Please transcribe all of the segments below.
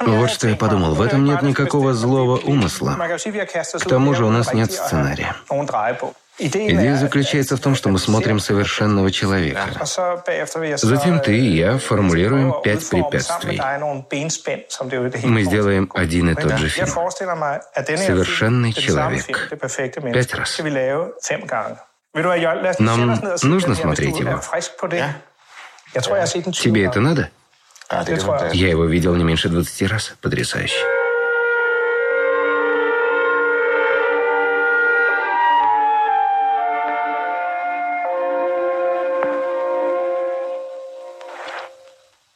Вот что я подумал, в этом нет никакого злого умысла. К тому же у нас нет сценария. Идея заключается в том, что мы смотрим совершенного человека. Затем ты и я формулируем пять препятствий. Мы сделаем один и тот же фильм. Совершенный человек. Пять раз. Нам нужно смотреть его. Тебе это надо? Я его видел не меньше 20 раз. Потрясающе.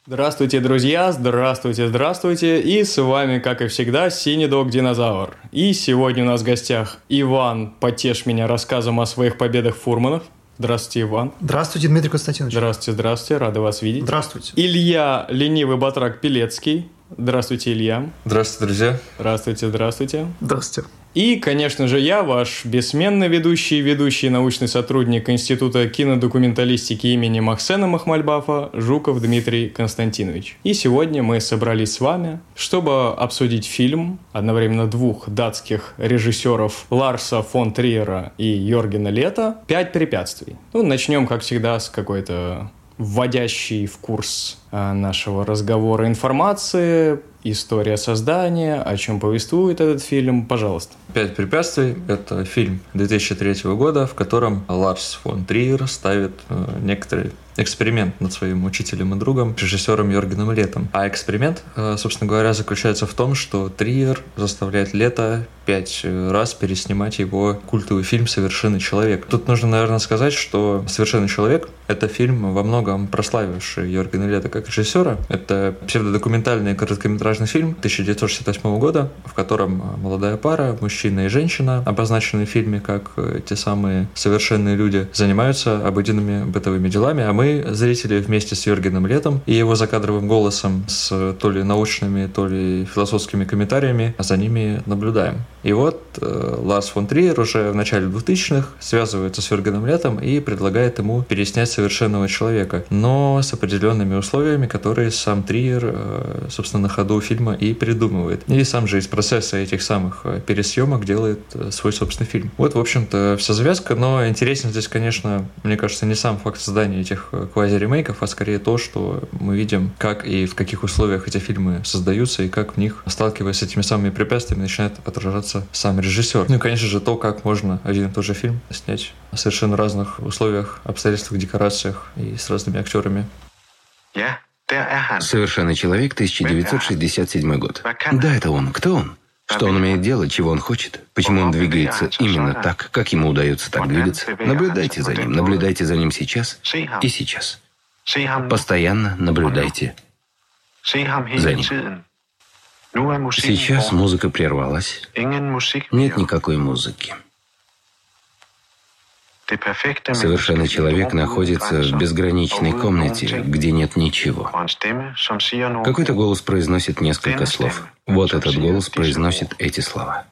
Здравствуйте, друзья! Здравствуйте, здравствуйте! И с вами, как и всегда, Синий Дог Динозавр. И сегодня у нас в гостях Иван «Потешь меня» рассказом о своих победах фурманов. Здравствуйте, Иван. Здравствуйте, Дмитрий Константинович. Здравствуйте, здравствуйте, рады вас видеть. Здравствуйте. Илья Ленивый Батрак Пелецкий. Здравствуйте, Илья. Здравствуйте, друзья. Здравствуйте, здравствуйте. Здравствуйте. И, конечно же, я, ваш бессменный ведущий, ведущий научный сотрудник Института кинодокументалистики имени Максена Махмальбафа Жуков Дмитрий Константинович. И сегодня мы собрались с вами, чтобы обсудить фильм одновременно двух датских режиссеров Ларса фон Триера и Йоргена Лета «Пять препятствий». Ну, начнем, как всегда, с какой-то вводящей в курс а, нашего разговора информации, история создания, о чем повествует этот фильм, пожалуйста. «Пять препятствий» — это фильм 2003 года, в котором Ларс фон Триер ставит э, некоторые эксперимент над своим учителем и другом, режиссером Йоргеном Летом. А эксперимент, э, собственно говоря, заключается в том, что Триер заставляет Лето пять раз переснимать его культовый фильм «Совершенный человек». Тут нужно, наверное, сказать, что «Совершенный человек» — это фильм, во многом прославивший Йоргена Лета как режиссера. Это псевдодокументальный короткометражный фильм 1968 года, в котором молодая пара, мужчина и женщина, обозначенные в фильме как э, те самые совершенные люди, занимаются обыденными бытовыми делами, а мы зрители, вместе с Йоргеном Летом и его закадровым голосом с то ли научными, то ли философскими комментариями за ними наблюдаем. И вот э, Ларс фон Триер уже в начале 2000-х связывается с Йоргеном Летом и предлагает ему переснять «Совершенного человека», но с определенными условиями, которые сам Триер, э, собственно, на ходу фильма и придумывает. И сам же из процесса этих самых э, пересъемок делает э, свой собственный фильм. Вот, в общем-то, вся завязка, но интересен здесь, конечно, мне кажется, не сам факт создания этих квази-ремейков, а скорее то, что мы видим, как и в каких условиях эти фильмы создаются, и как в них, сталкиваясь с этими самыми препятствиями, начинает отражаться сам режиссер. Ну и, конечно же, то, как можно один и тот же фильм снять в совершенно разных условиях, обстоятельствах, декорациях и с разными актерами. Совершенный человек, 1967 год. Да, это он. Кто он? Что он умеет делать, чего он хочет? Почему он двигается именно так, как ему удается так двигаться? Наблюдайте за ним, наблюдайте за ним сейчас и сейчас. Постоянно наблюдайте за ним. Сейчас музыка прервалась. Нет никакой музыки. Совершенный человек находится в безграничной комнате, где нет ничего. Какой-то голос произносит несколько слов. Вот этот голос произносит эти слова.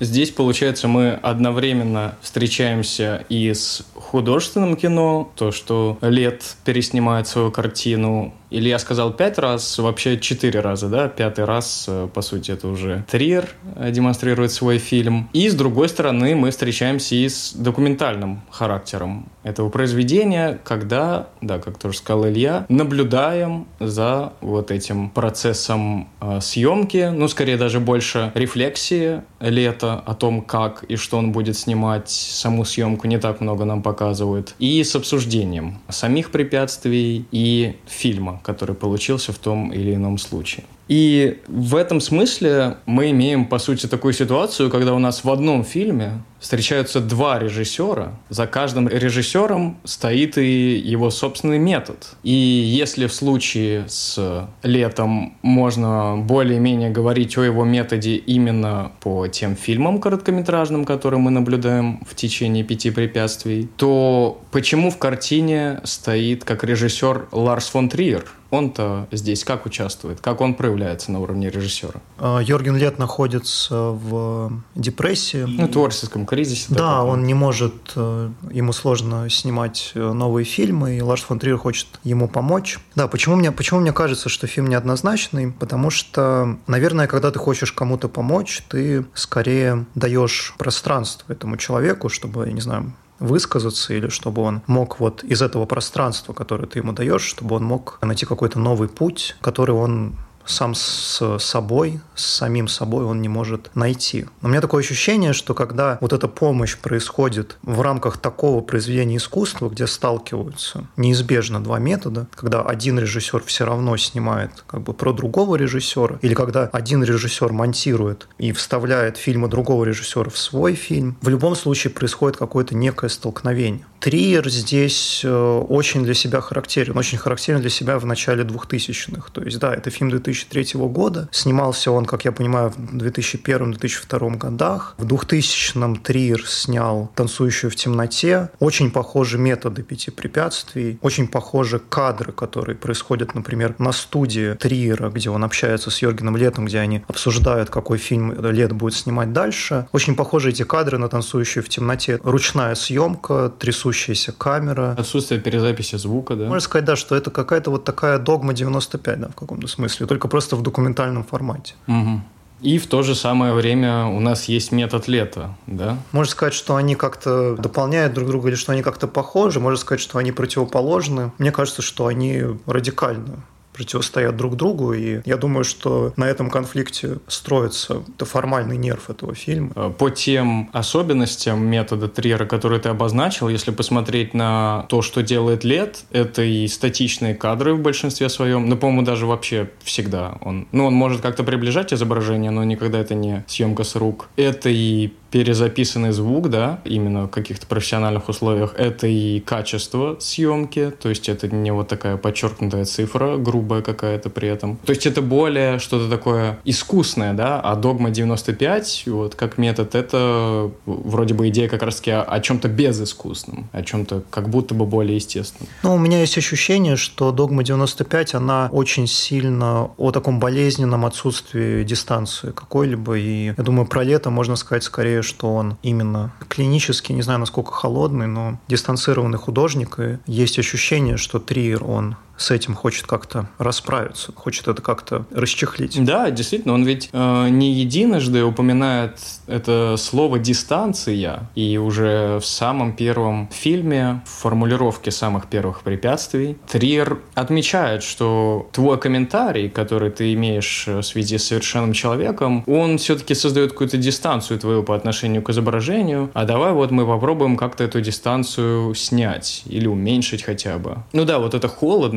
Здесь, получается, мы одновременно встречаемся и с художественным кино, то, что Лет переснимает свою картину Илья сказал пять раз, вообще четыре раза, да? Пятый раз, э, по сути, это уже Триер э, демонстрирует свой фильм. И, с другой стороны, мы встречаемся и с документальным характером этого произведения, когда, да, как тоже сказал Илья, наблюдаем за вот этим процессом э, съемки, ну, скорее даже больше рефлексии лета о том, как и что он будет снимать, саму съемку не так много нам показывают, и с обсуждением самих препятствий и фильма, который получился в том или ином случае. И в этом смысле мы имеем, по сути, такую ситуацию, когда у нас в одном фильме встречаются два режиссера. За каждым режиссером стоит и его собственный метод. И если в случае с Летом можно более-менее говорить о его методе именно по тем фильмам короткометражным, которые мы наблюдаем в течение пяти препятствий, то почему в картине стоит как режиссер Ларс фон Триер? Он-то здесь как участвует? Как он проявляется на уровне режиссера? А, Йорген Лет находится в депрессии. Ну, творческом кризисе. Да, таком. он не может, э, ему сложно снимать э, новые фильмы, и Ларс фон Триер хочет ему помочь. Да, почему мне, почему мне кажется, что фильм неоднозначный? Потому что, наверное, когда ты хочешь кому-то помочь, ты скорее даешь пространство этому человеку, чтобы, я не знаю, высказаться, или чтобы он мог вот из этого пространства, которое ты ему даешь, чтобы он мог найти какой-то новый путь, который он сам с собой, с самим собой он не может найти. У меня такое ощущение, что когда вот эта помощь происходит в рамках такого произведения искусства, где сталкиваются неизбежно два метода, когда один режиссер все равно снимает как бы про другого режиссера, или когда один режиссер монтирует и вставляет фильмы другого режиссера в свой фильм, в любом случае происходит какое-то некое столкновение. Триер здесь э, очень для себя характерен, очень характерен для себя в начале 2000-х. То есть, да, это фильм 2003 года. Снимался он, как я понимаю, в 2001-2002 годах. В 2000-м Триер снял «Танцующую в темноте». Очень похожи методы пяти препятствий, очень похожи кадры, которые происходят, например, на студии Триера, где он общается с Йоргеном Летом, где они обсуждают, какой фильм Лет будет снимать дальше. Очень похожи эти кадры на «Танцующую в темноте». Ручная съемка, трясущая трясущаяся камера. Отсутствие перезаписи звука, да? Можно сказать, да, что это какая-то вот такая догма 95, да, в каком-то смысле, только просто в документальном формате. Угу. И в то же самое время у нас есть метод лета, да? Можно сказать, что они как-то дополняют друг друга или что они как-то похожи. Можно сказать, что они противоположны. Мне кажется, что они радикально противостоят друг другу, и я думаю, что на этом конфликте строится это формальный нерв этого фильма. Э, по тем особенностям метода Триера, который ты обозначил, если посмотреть на то, что делает Лет, это и статичные кадры в большинстве своем, ну, по-моему, даже вообще всегда он, ну, он может как-то приближать изображение, но никогда это не съемка с рук. Это и перезаписанный звук, да, именно в каких-то профессиональных условиях, это и качество съемки, то есть это не вот такая подчеркнутая цифра, грубая какая-то при этом. То есть это более что-то такое искусное, да, а догма 95, вот как метод, это вроде бы идея как раз-таки о, о чем-то безыскусном, о чем-то как будто бы более естественном. Ну, у меня есть ощущение, что догма 95, она очень сильно о таком болезненном отсутствии дистанции какой-либо, и я думаю, про лето можно сказать скорее, что он именно клинически, не знаю, насколько холодный, но дистанцированный художник, и есть ощущение, что Триер, он с этим хочет как-то расправиться, хочет это как-то расчехлить. Да, действительно, он ведь э, не единожды упоминает это слово «дистанция», и уже в самом первом фильме, в формулировке самых первых препятствий, Триер отмечает, что твой комментарий, который ты имеешь в связи с совершенным человеком, он все-таки создает какую-то дистанцию твою по отношению к изображению, а давай вот мы попробуем как-то эту дистанцию снять или уменьшить хотя бы. Ну да, вот эта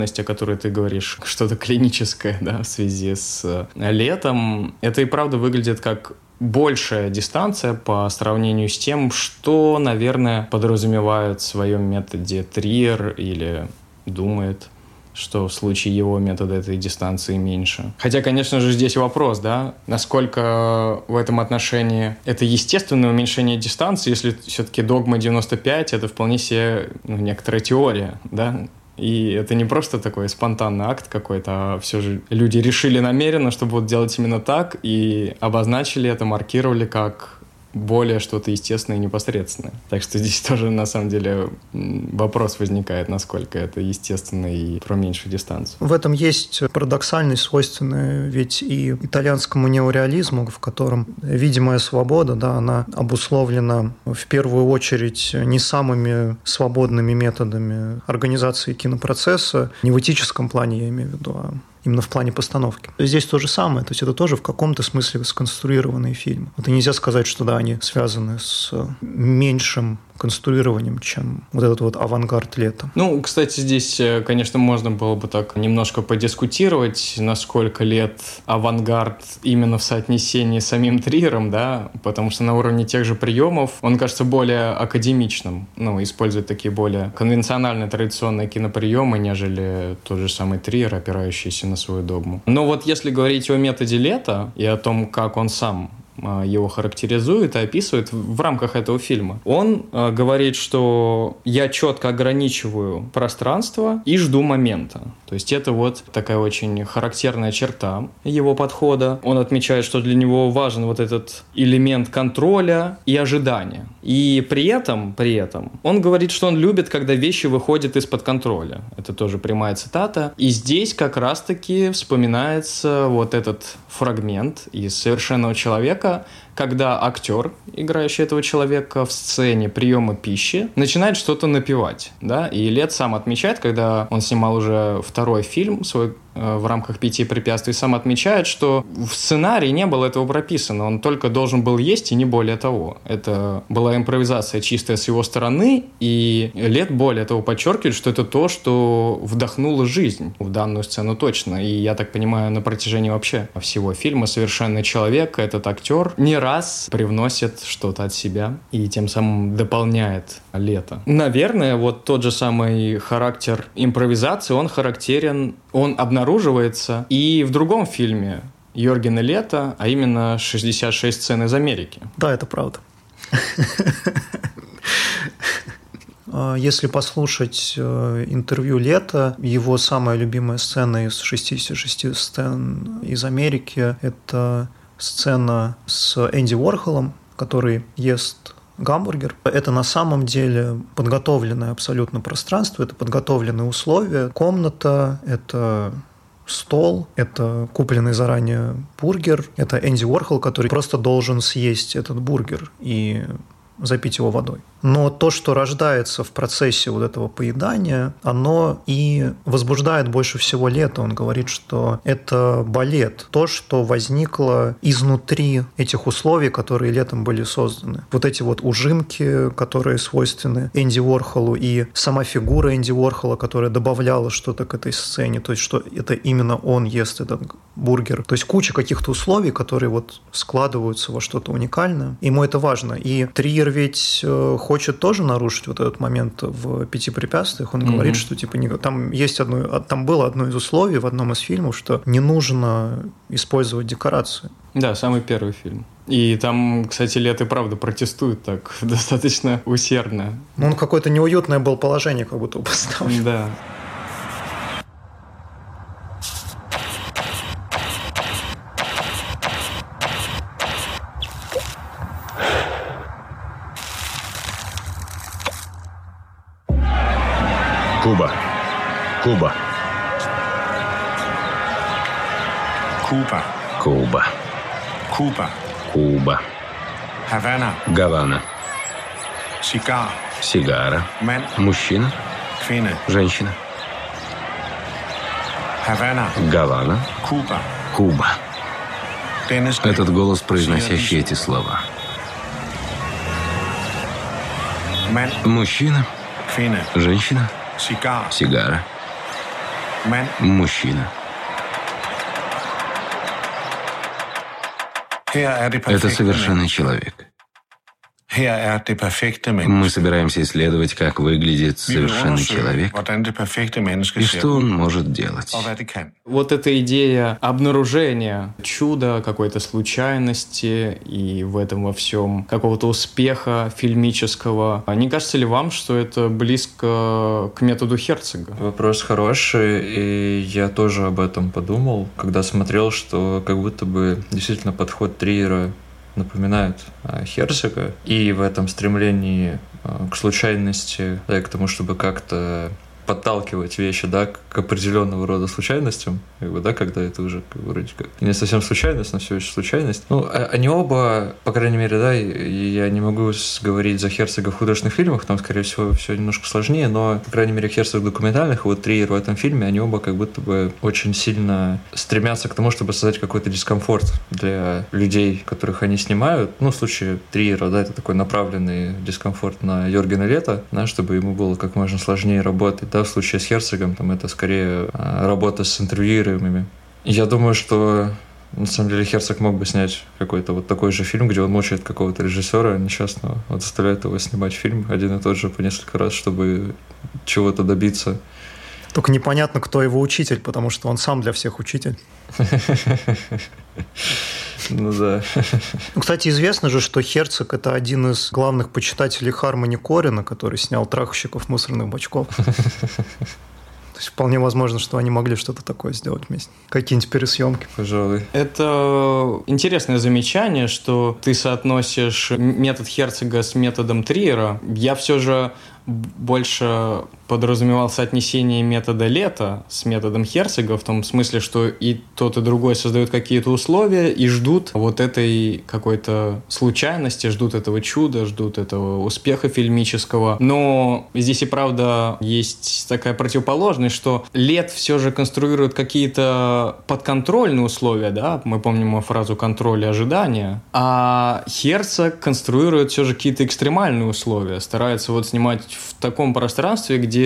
холодность о которой ты говоришь, что-то клиническое, да, в связи с э, летом, это и правда выглядит как большая дистанция по сравнению с тем, что, наверное, подразумевает в своем методе Триер или думает что в случае его метода этой дистанции меньше. Хотя, конечно же, здесь вопрос, да, насколько в этом отношении это естественное уменьшение дистанции, если все-таки догма 95 — это вполне себе ну, некоторая теория, да, и это не просто такой спонтанный акт какой-то, а все же люди решили намеренно, чтобы вот делать именно так, и обозначили это, маркировали как более что-то естественное и непосредственное. Так что здесь тоже, на самом деле, вопрос возникает, насколько это естественно и про меньшую дистанцию. В этом есть парадоксальность, свойственная ведь и итальянскому неореализму, в котором видимая свобода, да, она обусловлена в первую очередь не самыми свободными методами организации кинопроцесса, не в этическом плане, я имею в виду, а именно в плане постановки. Здесь то же самое, то есть это тоже в каком-то смысле сконструированные фильмы. Это нельзя сказать, что да, они связаны с меньшим конструированием, чем вот этот вот авангард лета. Ну, кстати, здесь, э, конечно, можно было бы так немножко подискутировать, насколько лет авангард именно в соотнесении с самим Триером, да, потому что на уровне тех же приемов он кажется более академичным, ну, использует такие более конвенциональные традиционные киноприемы, нежели тот же самый Триер, опирающийся на свою догму. Но вот если говорить о методе лета и о том, как он сам его характеризует и описывает в рамках этого фильма. Он а, говорит, что я четко ограничиваю пространство и жду момента. То есть это вот такая очень характерная черта его подхода. Он отмечает, что для него важен вот этот элемент контроля и ожидания. И при этом, при этом, он говорит, что он любит, когда вещи выходят из-под контроля. Это тоже прямая цитата. И здесь как раз-таки вспоминается вот этот фрагмент из «Совершенного человека», Werke когда актер, играющий этого человека в сцене приема пищи, начинает что-то напевать, да, и Лет сам отмечает, когда он снимал уже второй фильм свой Э, в рамках пяти препятствий сам отмечает, что в сценарии не было этого прописано. Он только должен был есть и не более того. Это была импровизация чистая с его стороны, и Лет более того подчеркивает, что это то, что вдохнуло жизнь в данную сцену точно. И я так понимаю, на протяжении вообще всего фильма «Совершенный человек» этот актер не раз привносит что-то от себя и тем самым дополняет лето. Наверное, вот тот же самый характер импровизации, он характерен, он обнаруживается и в другом фильме Йоргена Лето, а именно «66 сцен из Америки». Да, это правда. А, если послушать э, интервью Лета, его самая любимая сцена из 66 сцен из Америки – это сцена с Энди Уорхолом, который ест гамбургер. Это на самом деле подготовленное абсолютно пространство, это подготовленные условия. Комната, это стол, это купленный заранее бургер, это Энди Уорхол, который просто должен съесть этот бургер и запить его водой. Но то, что рождается в процессе вот этого поедания, оно и возбуждает больше всего лето. Он говорит, что это балет, то, что возникло изнутри этих условий, которые летом были созданы. Вот эти вот ужимки, которые свойственны Энди Уорхолу, и сама фигура Энди Уорхола, которая добавляла что-то к этой сцене, то есть что это именно он ест этот бургер. То есть куча каких-то условий, которые вот складываются во что-то уникальное. Ему это важно. И Триер ведь э, хочет тоже нарушить вот этот момент в пяти препятствиях. Он mm-hmm. говорит, что типа не, там есть одно, а, там было одно из условий в одном из фильмов, что не нужно использовать декорации. Да, самый первый фильм. И там, кстати, Лет и правда протестует так достаточно усердно. Ну, он какое-то неуютное был положение, как будто поставлен. Да. Куба. Куба. Куба. Куба. Куба. Куба. Havana. Гавана. Cigar. Сигара. Mand. Мужчина. Kvinde. Женщина. Havana. Гавана. Cuba. Куба. Этот голос, произносящий эти слова. Mand. Мужчина. Женщина. Сигара. Мужчина. Это совершенный человек. Мы menneske. собираемся исследовать, как выглядит совершенный человек и что он может делать. Вот эта идея обнаружения чуда, какой-то случайности и в этом во всем какого-то успеха фильмического. А Не кажется ли вам, что это близко к методу Херцога? Вопрос хороший, и я тоже об этом подумал, когда смотрел, что как будто бы действительно подход Триера напоминает а, Херцога, и в этом стремлении а, к случайности, да, и к тому, чтобы как-то подталкивать вещи, да, к определенного рода случайностям, как бы, да, когда это уже как вроде как не совсем случайность, но все еще случайность. Ну, а- они оба, по крайней мере, да, я не могу говорить за Херцога в художественных фильмах, там, скорее всего, все немножко сложнее, но, по крайней мере, Херцог документальных, вот Триер в этом фильме, они оба как будто бы очень сильно стремятся к тому, чтобы создать какой-то дискомфорт для людей, которых они снимают. Ну, в случае Триера, да, это такой направленный дискомфорт на Йоргена Лето, да, чтобы ему было как можно сложнее работать. Да, в случае с Херцогом там это скорее а, работа с интервьюируемыми. Я думаю, что на самом деле Херцог мог бы снять какой-то вот такой же фильм, где он мучает какого-то режиссера несчастного, вот заставляет его снимать фильм один и тот же по несколько раз, чтобы чего-то добиться. Только непонятно, кто его учитель, потому что он сам для всех учитель. Ну да. Ну, кстати, известно же, что Херцог – это один из главных почитателей Хармони Корина, который снял «Трахщиков мусорных бачков». То есть вполне возможно, что они могли что-то такое сделать вместе. Какие-нибудь пересъемки. Пожалуй. Это интересное замечание, что ты соотносишь метод Херцога с методом Триера. Я все же больше подразумевал соотнесение метода лета с методом Херцога, в том смысле, что и тот, и другой создают какие-то условия и ждут вот этой какой-то случайности, ждут этого чуда, ждут этого успеха фильмического. Но здесь и правда есть такая противоположность, что лет все же конструирует какие-то подконтрольные условия, да, мы помним фразу контроль и ожидания, а Херцог конструирует все же какие-то экстремальные условия, старается вот снимать в таком пространстве, где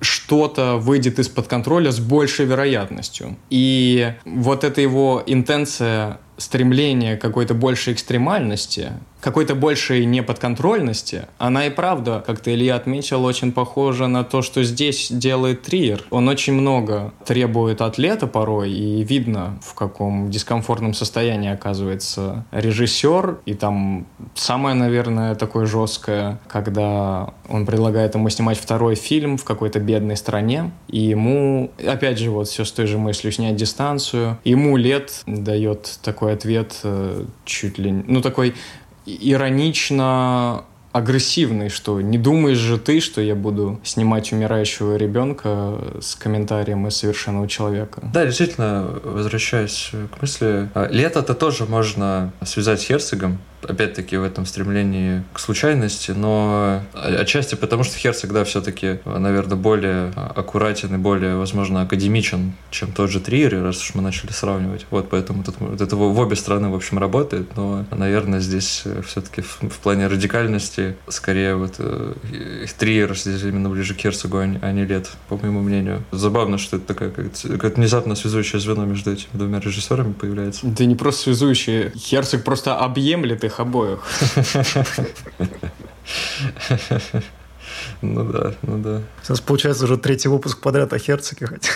что-то выйдет из-под контроля с большей вероятностью. И вот эта его интенция стремление какой-то большей экстремальности, какой-то большей неподконтрольности, она и правда, как ты, Илья, отметил, очень похожа на то, что здесь делает Триер. Он очень много требует атлета порой, и видно, в каком дискомфортном состоянии оказывается режиссер. И там самое, наверное, такое жесткое, когда он предлагает ему снимать второй фильм в какой-то бедной стране, и ему, опять же, вот все с той же мыслью снять дистанцию. Ему лет дает такой ответ э, чуть ли... Ну, такой иронично агрессивный, что не думаешь же ты, что я буду снимать умирающего ребенка с комментарием из совершенного человека. Да, действительно, возвращаясь к мысли, а, лето-то тоже можно связать с Херцогом, опять-таки в этом стремлении к случайности, но отчасти потому, что Херцог, да, все-таки, наверное, более аккуратен и более, возможно, академичен, чем тот же Триер, раз уж мы начали сравнивать. Вот поэтому тут, вот это в обе стороны, в общем, работает, но, наверное, здесь все-таки в, в плане радикальности скорее вот э, Триер здесь именно ближе к Херцогу, а не, а не Лет, по моему мнению. Забавно, что это такая как, как внезапно связующее звено между этими двумя режиссерами появляется. Да не просто связующее, Херцог просто объемлет их их обоих. Ну да, ну да. Сейчас получается уже третий выпуск подряд о Херцоге хотя.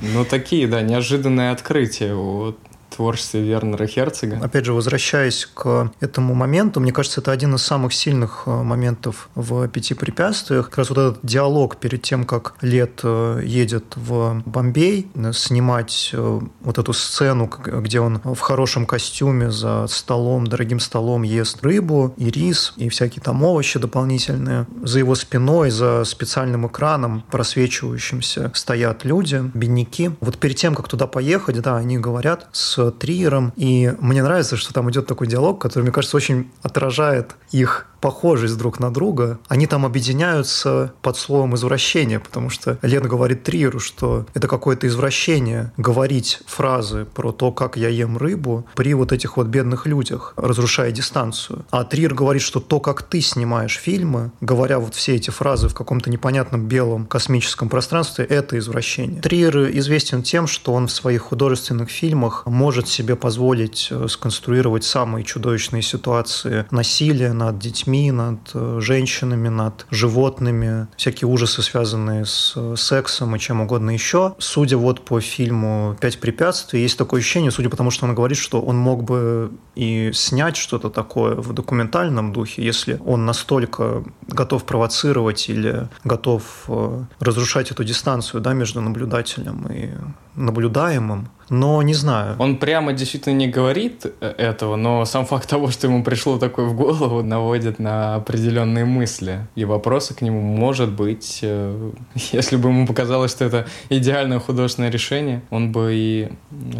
Ну такие, да, неожиданные открытия. Вот творчестве Вернера Херцога. Опять же, возвращаясь к этому моменту, мне кажется, это один из самых сильных э, моментов в «Пяти препятствиях». Как раз вот этот диалог перед тем, как Лет э, едет в Бомбей, э, снимать вот эту сцену, где он в хорошем костюме за столом, дорогим столом ест рыбу и рис, и всякие там овощи дополнительные. За его спиной, за специальным экраном, просвечивающимся, стоят люди, бедняки. Вот перед тем, как туда поехать, да, они говорят с Триером, и мне нравится, что там идет такой диалог, который, мне кажется, очень отражает их похожесть друг на друга, они там объединяются под словом извращение, потому что Лена говорит Триеру, что это какое-то извращение говорить фразы про то, как я ем рыбу при вот этих вот бедных людях, разрушая дистанцию. А Триер говорит, что то, как ты снимаешь фильмы, говоря вот все эти фразы в каком-то непонятном белом космическом пространстве, это извращение. Триер известен тем, что он в своих художественных фильмах может себе позволить э, сконструировать самые чудовищные ситуации насилия над детьми, детьми, над э, женщинами, над животными, всякие ужасы, связанные с э, сексом и чем угодно еще. Судя вот по фильму «Пять препятствий», есть такое ощущение, судя по тому, что он говорит, что он мог бы и снять что-то такое в документальном духе, если он настолько готов провоцировать или готов э, разрушать эту дистанцию да, между наблюдателем и наблюдаемым, но не знаю. Он прямо действительно не говорит э, этого, но сам факт того, что ему пришло такое в голову, наводит на определенные мысли и вопросы к нему. Может быть, э, если бы ему показалось, что это идеальное художественное решение, он бы и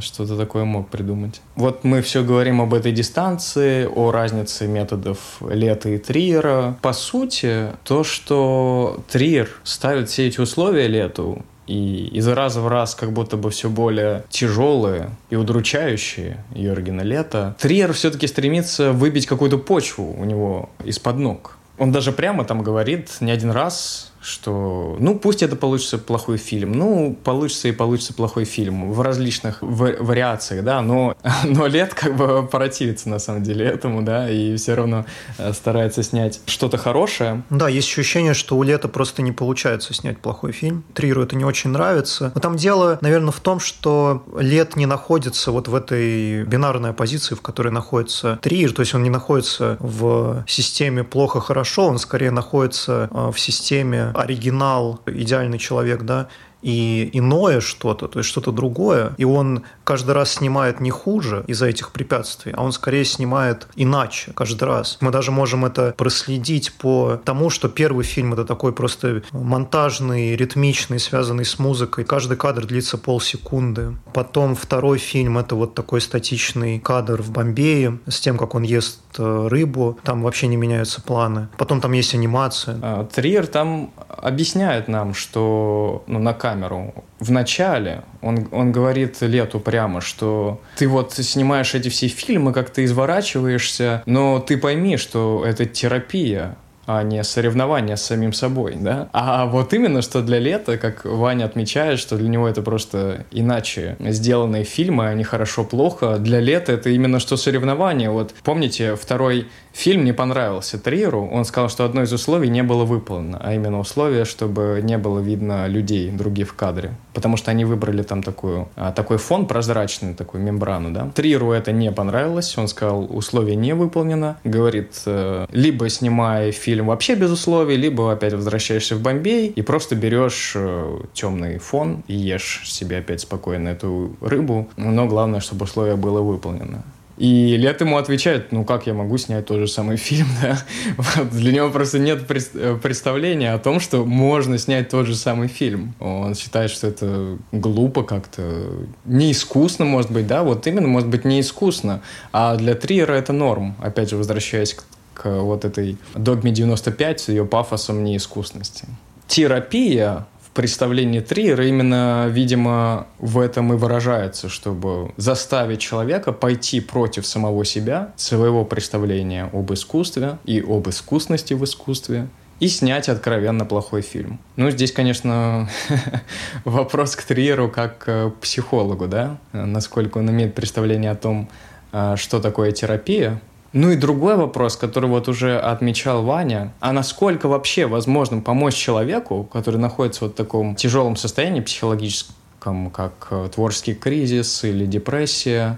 что-то такое мог придумать. Вот мы все говорим об этой дистанции, о разнице методов Лета и Триера. По сути, то, что Триер ставит все эти условия Лету, и из раза в раз как будто бы все более тяжелые и удручающие Йоргена Лето. Триер все-таки стремится выбить какую-то почву у него из-под ног. Он даже прямо там говорит не один раз, что, ну, пусть это получится плохой фильм, ну, получится и получится плохой фильм в различных в вариациях, да, но, но Лет как бы противится на самом деле этому, да, и все равно э, старается снять что-то хорошее. Да, есть ощущение, что у Лета просто не получается снять плохой фильм. Триру это не очень нравится. Но там дело, наверное, в том, что Лет не находится вот в этой бинарной позиции, в которой находится Трир, то есть он не находится в системе плохо-хорошо, он скорее находится э, в системе оригинал, идеальный человек, да, и иное что-то, то есть что-то другое, и он каждый раз снимает не хуже из-за этих препятствий, а он скорее снимает иначе каждый раз. Мы даже можем это проследить по тому, что первый фильм это такой просто монтажный, ритмичный, связанный с музыкой. Каждый кадр длится полсекунды. Потом второй фильм это вот такой статичный кадр в Бомбее с тем, как он ест э, рыбу. Там вообще не меняются планы. Потом там есть анимация. А, Триер там объясняет нам, что ну, на камере камеру. В начале он, он говорит Лету прямо, что ты вот снимаешь эти все фильмы, как ты изворачиваешься, но ты пойми, что это терапия а не соревнование с самим собой, да? А вот именно, что для лета, как Ваня отмечает, что для него это просто иначе сделанные фильмы, они хорошо-плохо. Для лета это именно что соревнование. Вот помните, второй Фильм не понравился Триеру. Он сказал, что одно из условий не было выполнено, а именно условие, чтобы не было видно людей других в кадре. Потому что они выбрали там такую, а, такой фон прозрачный, такую мембрану. Да? Триеру это не понравилось. Он сказал, условие не выполнено. Говорит, э, либо снимай фильм вообще без условий, либо опять возвращаешься в Бомбей и просто берешь э, темный фон и ешь себе опять спокойно эту рыбу. Но главное, чтобы условие было выполнено. И Лет ему отвечает, ну как я могу снять тот же самый фильм, да? Вот, для него просто нет э, представления о том, что можно снять тот же самый фильм. Он считает, что это глупо как-то, неискусно, может быть, да? Вот именно, может быть, неискусно. А для Триера это норм. Опять же, возвращаясь к, к вот этой «Догме 95» с ее пафосом неискусности. Терапия представлении Триера именно, видимо, в этом и выражается, чтобы заставить человека пойти против самого себя, своего представления об искусстве и об искусности в искусстве, и снять откровенно плохой фильм. Ну, здесь, конечно, вопрос к Триеру как к психологу, да, насколько он имеет представление о том, а, что такое терапия, ну и другой вопрос, который вот уже отмечал Ваня, а насколько вообще возможно помочь человеку, который находится вот в таком тяжелом состоянии психологическом, как э, творческий кризис или депрессия,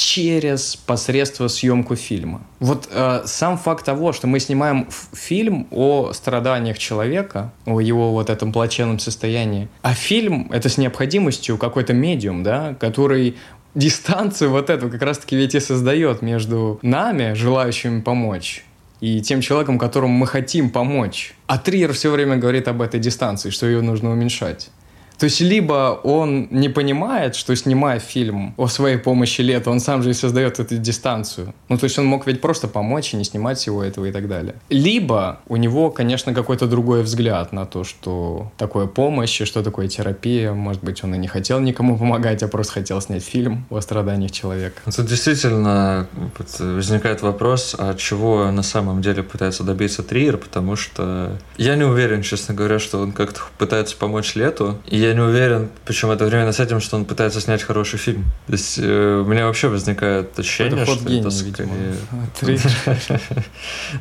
через посредство съемку фильма. Вот э, сам факт того, что мы снимаем фильм о страданиях человека, о его вот этом плачевном состоянии, а фильм это с необходимостью какой-то медиум, да, который дистанцию вот эту как раз-таки ведь и создает между нами, желающими помочь, и тем человеком, которому мы хотим помочь. А Триер все время говорит об этой дистанции, что ее нужно уменьшать. То есть либо он не понимает, что снимая фильм о своей помощи лета, он сам же и создает эту дистанцию. Ну, то есть он мог ведь просто помочь и не снимать всего этого и так далее. Либо у него, конечно, какой-то другой взгляд на то, что такое помощь и что такое терапия. Может быть, он и не хотел никому помогать, а просто хотел снять фильм о страданиях человека. Тут действительно возникает вопрос, а чего на самом деле пытается добиться Триер, потому что я не уверен, честно говоря, что он как-то пытается помочь Лету. И я не уверен, причем одновременно с этим, что он пытается снять хороший фильм. То есть э, у меня вообще возникает ощущение, это что гений, это скорее...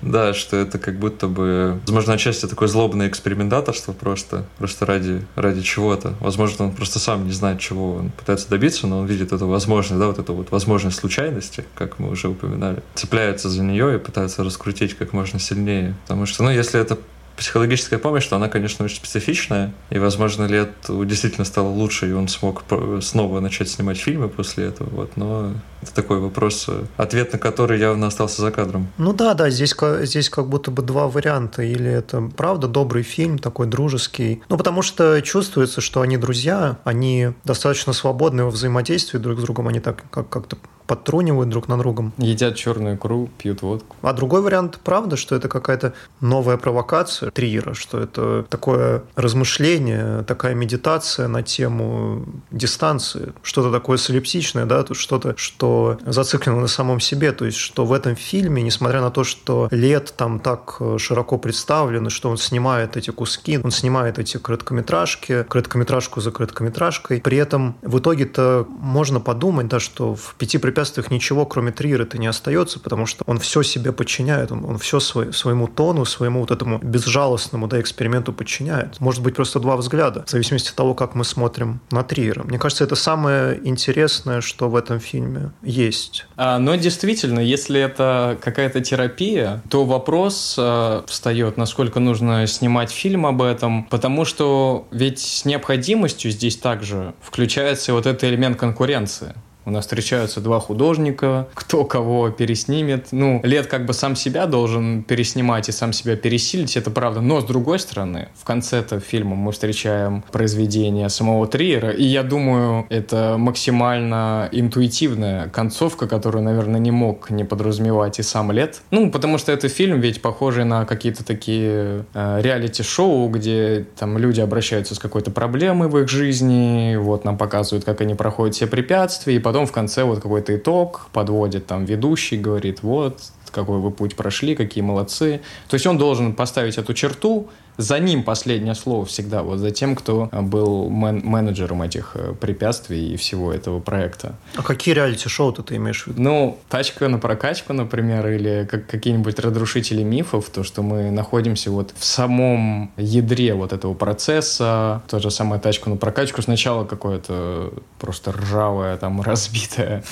Да, что это как будто бы, возможно, отчасти такой злобный экспериментаторство просто, просто ради, ради чего-то. Возможно, он просто сам не знает, чего он пытается добиться, но он видит эту возможность, да, вот эту вот возможность случайности, как мы уже упоминали, цепляется за нее и пытается раскрутить как можно сильнее. Потому что, ну, если это психологическая помощь, что она, конечно, очень специфичная, и, возможно, лет действительно стало лучше, и он смог снова начать снимать фильмы после этого, вот, но это такой вопрос, ответ на который явно остался за кадром. Ну да, да, здесь, здесь как будто бы два варианта, или это правда добрый фильм, такой дружеский, ну потому что чувствуется, что они друзья, они достаточно свободны во взаимодействии друг с другом, они так как- как-то подтрунивают друг на другом. Едят черную икру, пьют водку. А другой вариант, правда, что это какая-то новая провокация Триера, что это такое размышление, такая медитация на тему дистанции, что-то такое солипсичное, да, что-то, что что зациклены на самом себе, то есть что в этом фильме, несмотря на то, что Лет там так э, широко представлен, что он снимает эти куски, он снимает эти короткометражки, короткометражку за короткометражкой, при этом в итоге-то можно подумать, да, что в «Пяти препятствиях» ничего, кроме Триера-то не остается, потому что он все себе подчиняет, он, он все свой, своему тону, своему вот этому безжалостному да, эксперименту подчиняет. Может быть, просто два взгляда, в зависимости от того, как мы смотрим на Триера. Мне кажется, это самое интересное, что в этом фильме есть. А, но действительно, если это какая-то терапия, то вопрос э, встает, насколько нужно снимать фильм об этом, потому что ведь с необходимостью здесь также включается вот этот элемент конкуренции. У нас встречаются два художника, кто кого переснимет. Ну, Лет как бы сам себя должен переснимать и сам себя пересилить, это правда. Но, с другой стороны, в конце этого фильма мы встречаем произведение самого Триера, и я думаю, это максимально интуитивная концовка, которую, наверное, не мог не подразумевать и сам Лет. Ну, потому что это фильм ведь похожий на какие-то такие э, реалити-шоу, где там люди обращаются с какой-то проблемой в их жизни, вот нам показывают, как они проходят все препятствия, и потом в конце вот какой-то итог подводит там ведущий, говорит, вот, какой вы путь прошли, какие молодцы. То есть он должен поставить эту черту, за ним последнее слово всегда, вот за тем, кто был мен- менеджером этих э, препятствий и всего этого проекта. А какие реалити-шоу ты имеешь в виду? Ну, «Тачка на прокачку», например, или как какие-нибудь «Разрушители мифов», то, что мы находимся вот в самом ядре вот этого процесса, то же самое «Тачку на прокачку», сначала какое-то просто ржавое, там, разбитое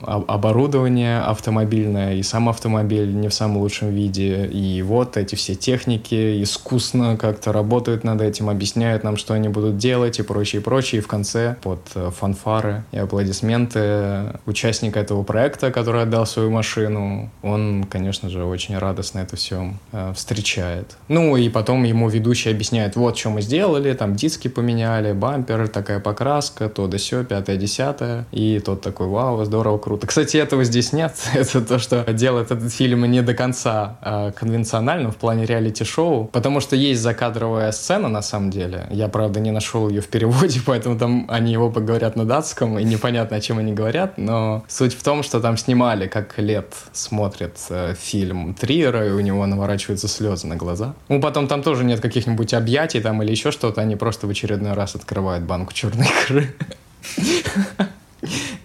оборудование автомобильное, и сам автомобиль не в самом лучшем виде. И вот эти все техники искусно как-то работают над этим, объясняют нам, что они будут делать и прочее, и прочее. И в конце под э, фанфары и аплодисменты участника этого проекта, который отдал свою машину, он, конечно же, очень радостно это все э, встречает. Ну и потом ему ведущий объясняет, вот что мы сделали, там диски поменяли, бампер, такая покраска, то да сё, пятое, десятое. И тот такой, вау, здорово, круто. Кстати, этого здесь нет. Это то, что делает этот фильм не до конца э, конвенциональным в плане реалити-шоу, потому что есть закадровая сцена на самом деле. Я, правда, не нашел ее в переводе, поэтому там они оба говорят на датском, и непонятно, о чем они говорят, но суть в том, что там снимали, как Лет смотрит э, фильм Триера, и у него наворачиваются слезы на глаза. Ну, потом там тоже нет каких-нибудь объятий там или еще что-то, они просто в очередной раз открывают банку черной икры.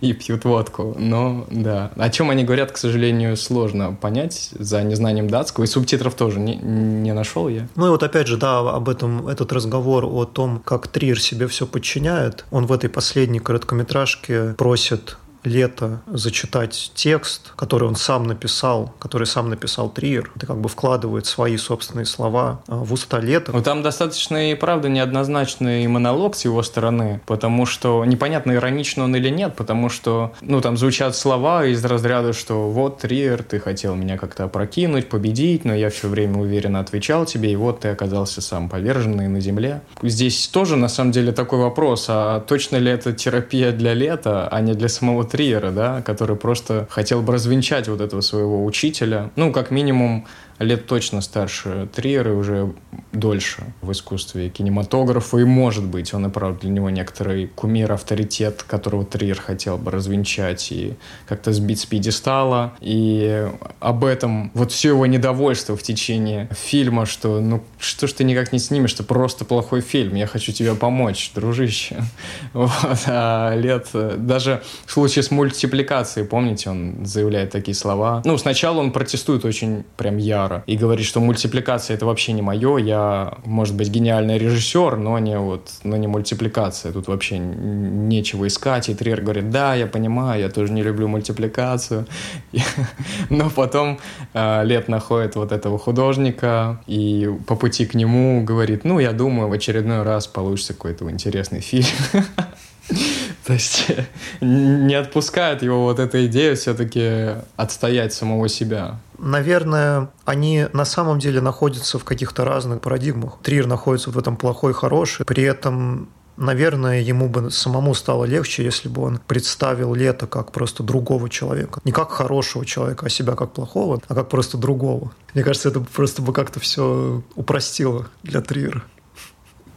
и пьют водку. Но да. О чем они говорят, к сожалению, сложно понять за незнанием датского. И субтитров тоже не, не нашел я. Ну и вот опять же, да, об этом этот разговор о том, как Трир себе все подчиняет. Он в этой последней короткометражке просит лето зачитать текст, который он сам написал, который сам написал Триер. Это как бы вкладывает свои собственные слова а, в уста лета. Ну, там достаточно и правда неоднозначный монолог с его стороны, потому что непонятно, иронично он или нет, потому что, ну, там звучат слова из разряда, что вот, Триер, ты хотел меня как-то опрокинуть, победить, но я все время уверенно отвечал тебе, и вот ты оказался сам поверженный на земле. Здесь тоже, на самом деле, такой вопрос, а точно ли это терапия для лета, а не для самого Триера, да, который просто хотел бы развенчать вот этого своего учителя. Ну, как минимум, лет точно старше Триера, уже дольше в искусстве кинематографа, и может быть, он и правда для него некоторый кумир, авторитет, которого Триер хотел бы развенчать и как-то сбить с пьедестала. И об этом вот все его недовольство в течение фильма, что ну что ж ты никак не снимешь, это просто плохой фильм, я хочу тебе помочь, дружище. Вот. А лет, даже в случае с мультипликацией, помните, он заявляет такие слова. Ну, сначала он протестует очень прям яро, режиссера и говорит, что мультипликация это вообще не мое, я, может быть, гениальный режиссер, но не вот, но не мультипликация, тут вообще нечего искать. И Триер говорит, да, я понимаю, я тоже не люблю мультипликацию. Но потом э, Лет находит вот этого художника и по пути к нему говорит, ну, я думаю, в очередной раз получится какой-то интересный фильм. То есть не отпускает его вот эта идея все-таки отстоять самого себя. Наверное, они на самом деле находятся в каких-то разных парадигмах. Трир находится в этом плохой, хороший, при этом Наверное, ему бы самому стало легче, если бы он представил Лето как просто другого человека. Не как хорошего человека, а себя как плохого, а как просто другого. Мне кажется, это просто бы как-то все упростило для Трира.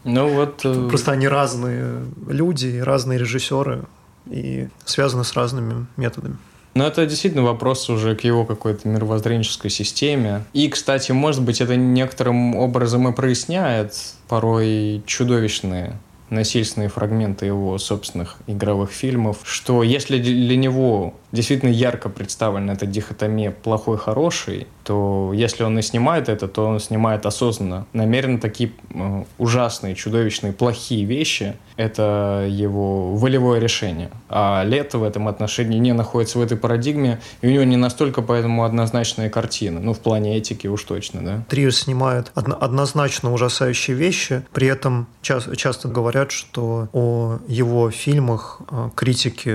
Ну вот... Э, Просто они разные люди, разные режиссеры и связаны с разными методами. Но это действительно вопрос уже к его какой-то мировоззренческой системе. И, кстати, может быть, это некоторым образом и проясняет порой чудовищные насильственные фрагменты его собственных игровых фильмов, что если для него действительно ярко представлена эта дихотомия плохой-хороший, то если он и снимает это, то он снимает осознанно. Намеренно такие э, ужасные, чудовищные, плохие вещи — это его волевое решение. А Лето в этом отношении не находится в этой парадигме, и у него не настолько поэтому однозначная картина. Ну, в плане этики уж точно, да. Триер снимает однозначно ужасающие вещи, при этом часто говорят, что о его фильмах э, критики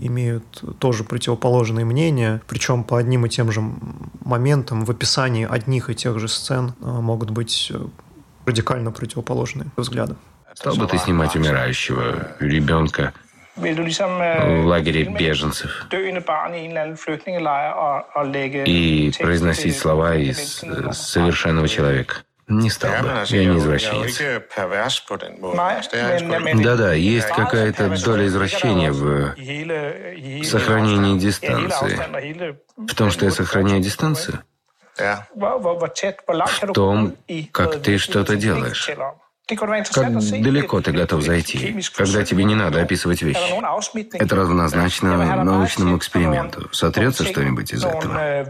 имеют тоже противоположные мнения, причем по одним и тем же моментам в описании одних и тех же сцен э, могут быть э, радикально противоположные взгляды. Стал бы ты снимать умирающего ребенка в лагере беженцев и произносить слова из совершенного человека? Не стал бы. Я не извращенец. Да-да, есть какая-то доля извращения в сохранении дистанции. В том, что я сохраняю дистанцию? В том, как ты что-то делаешь. Как далеко ты готов зайти, когда тебе не надо описывать вещи? Это равнозначно научному эксперименту. Сотрется что-нибудь из этого?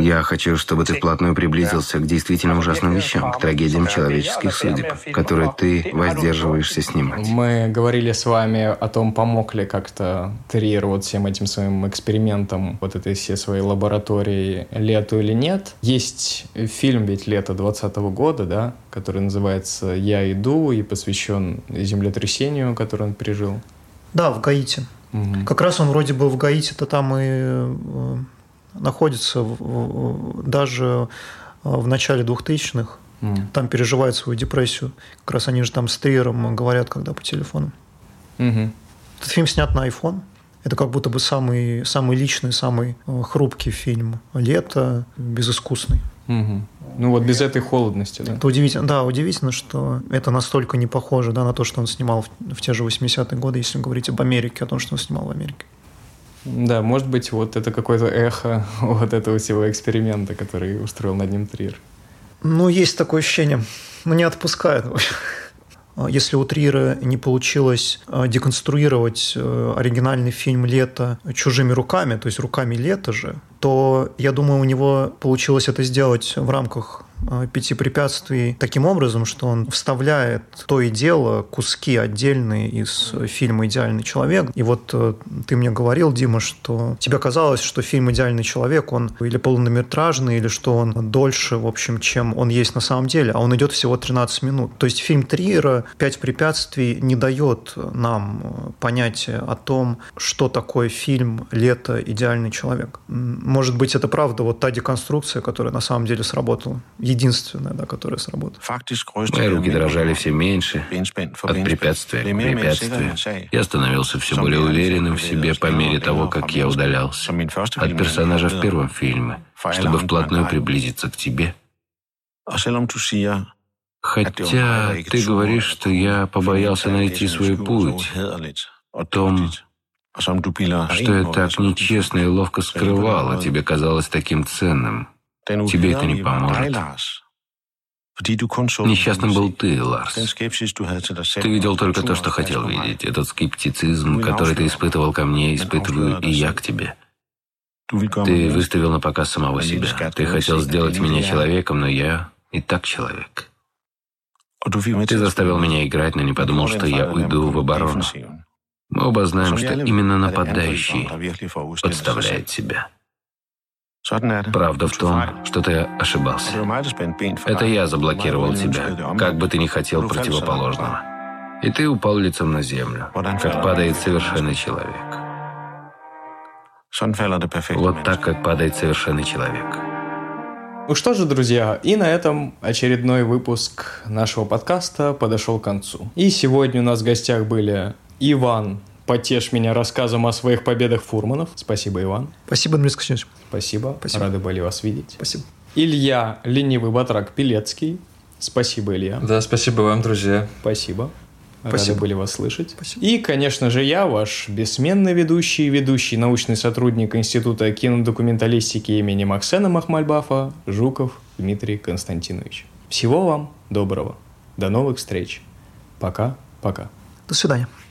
Я хочу, чтобы ты вплотную приблизился к действительно ужасным вещам, к трагедиям человеческих судеб, которые ты воздерживаешься снимать. Мы говорили с вами о том, помог ли как-то Триер вот всем этим своим экспериментам, вот этой всей своей лаборатории лету или нет. Есть фильм ведь «Лето 2020 года», да, который называется «Я иду» и посвящен землетрясению, которое он пережил. Да, в Гаити. Угу. Как раз он вроде бы в Гаити-то там и э, находится даже э, в начале 2000-х. Mm. Там переживает свою депрессию. Как раз они же там с Триером говорят, когда по телефону. Mm-hmm. Этот фильм снят на iPhone. Это как будто бы самый, самый личный, самый э, хрупкий фильм. Лето, безыскусный. Угу. Ну вот без этой холодности, да? Это удивительно, да, удивительно, что это настолько не похоже да, на то, что он снимал в, в те же 80-е годы, если говорить об Америке, о том, что он снимал в Америке. Да, может быть, вот это какое-то эхо вот этого всего эксперимента, который устроил над ним Трир. Ну, есть такое ощущение. Ну, не отпускает. Если у Трира не получилось э, деконструировать э, оригинальный фильм «Лето» чужими руками, то есть руками Лета же, то, я думаю, у него получилось это сделать в рамках Э, пяти препятствий таким образом, что он вставляет то и дело куски отдельные из фильма «Идеальный человек». И вот э, ты мне говорил, Дима, что тебе казалось, что фильм «Идеальный человек», он или полнометражный, или что он дольше, в общем, чем он есть на самом деле, а он идет всего 13 минут. То есть фильм Триера «Пять препятствий» не дает нам э, понятия о том, что такое фильм «Лето. Идеальный человек». Может быть, это правда вот та деконструкция, которая на самом деле сработала. Единственная, да, которая сработала. Мои руки дрожали все меньше от препятствия к препятствию. Я становился все более уверенным в себе по мере того, как я удалялся. От персонажа в первом фильме, чтобы вплотную приблизиться к тебе. Хотя ты говоришь, что я побоялся найти свой путь, о том, что я так нечестно и ловко скрывал, а тебе казалось таким ценным. Тебе это не поможет. Несчастным был ты, Ларс. Ты видел только то, что хотел видеть. Этот скептицизм, который ты испытывал ко мне, испытываю и я к тебе. Ты выставил на показ самого себя. Ты хотел сделать меня человеком, но я и так человек. Ты заставил меня играть, но не подумал, что я уйду в оборону. Мы оба знаем, что именно нападающий подставляет себя. Правда в том, что ты ошибался. Это я заблокировал тебя, как бы ты ни хотел противоположного. И ты упал лицом на землю, как падает совершенный человек. Вот так, как падает совершенный человек. Ну что же, друзья, и на этом очередной выпуск нашего подкаста подошел к концу. И сегодня у нас в гостях были Иван потешь меня рассказом о своих победах фурманов. Спасибо, Иван. Спасибо, Дмитрий Константинович. Спасибо. Спасибо. Рады были вас видеть. Спасибо. Илья Ленивый Батрак Пилецкий. Спасибо, Илья. Да, спасибо вам, друзья. Спасибо. Спасибо. Рады были вас слышать. Спасибо. И, конечно же, я, ваш бессменный ведущий, ведущий научный сотрудник Института кинодокументалистики имени Максена Махмальбафа, Жуков Дмитрий Константинович. Всего вам доброго. До новых встреч. Пока-пока. До свидания.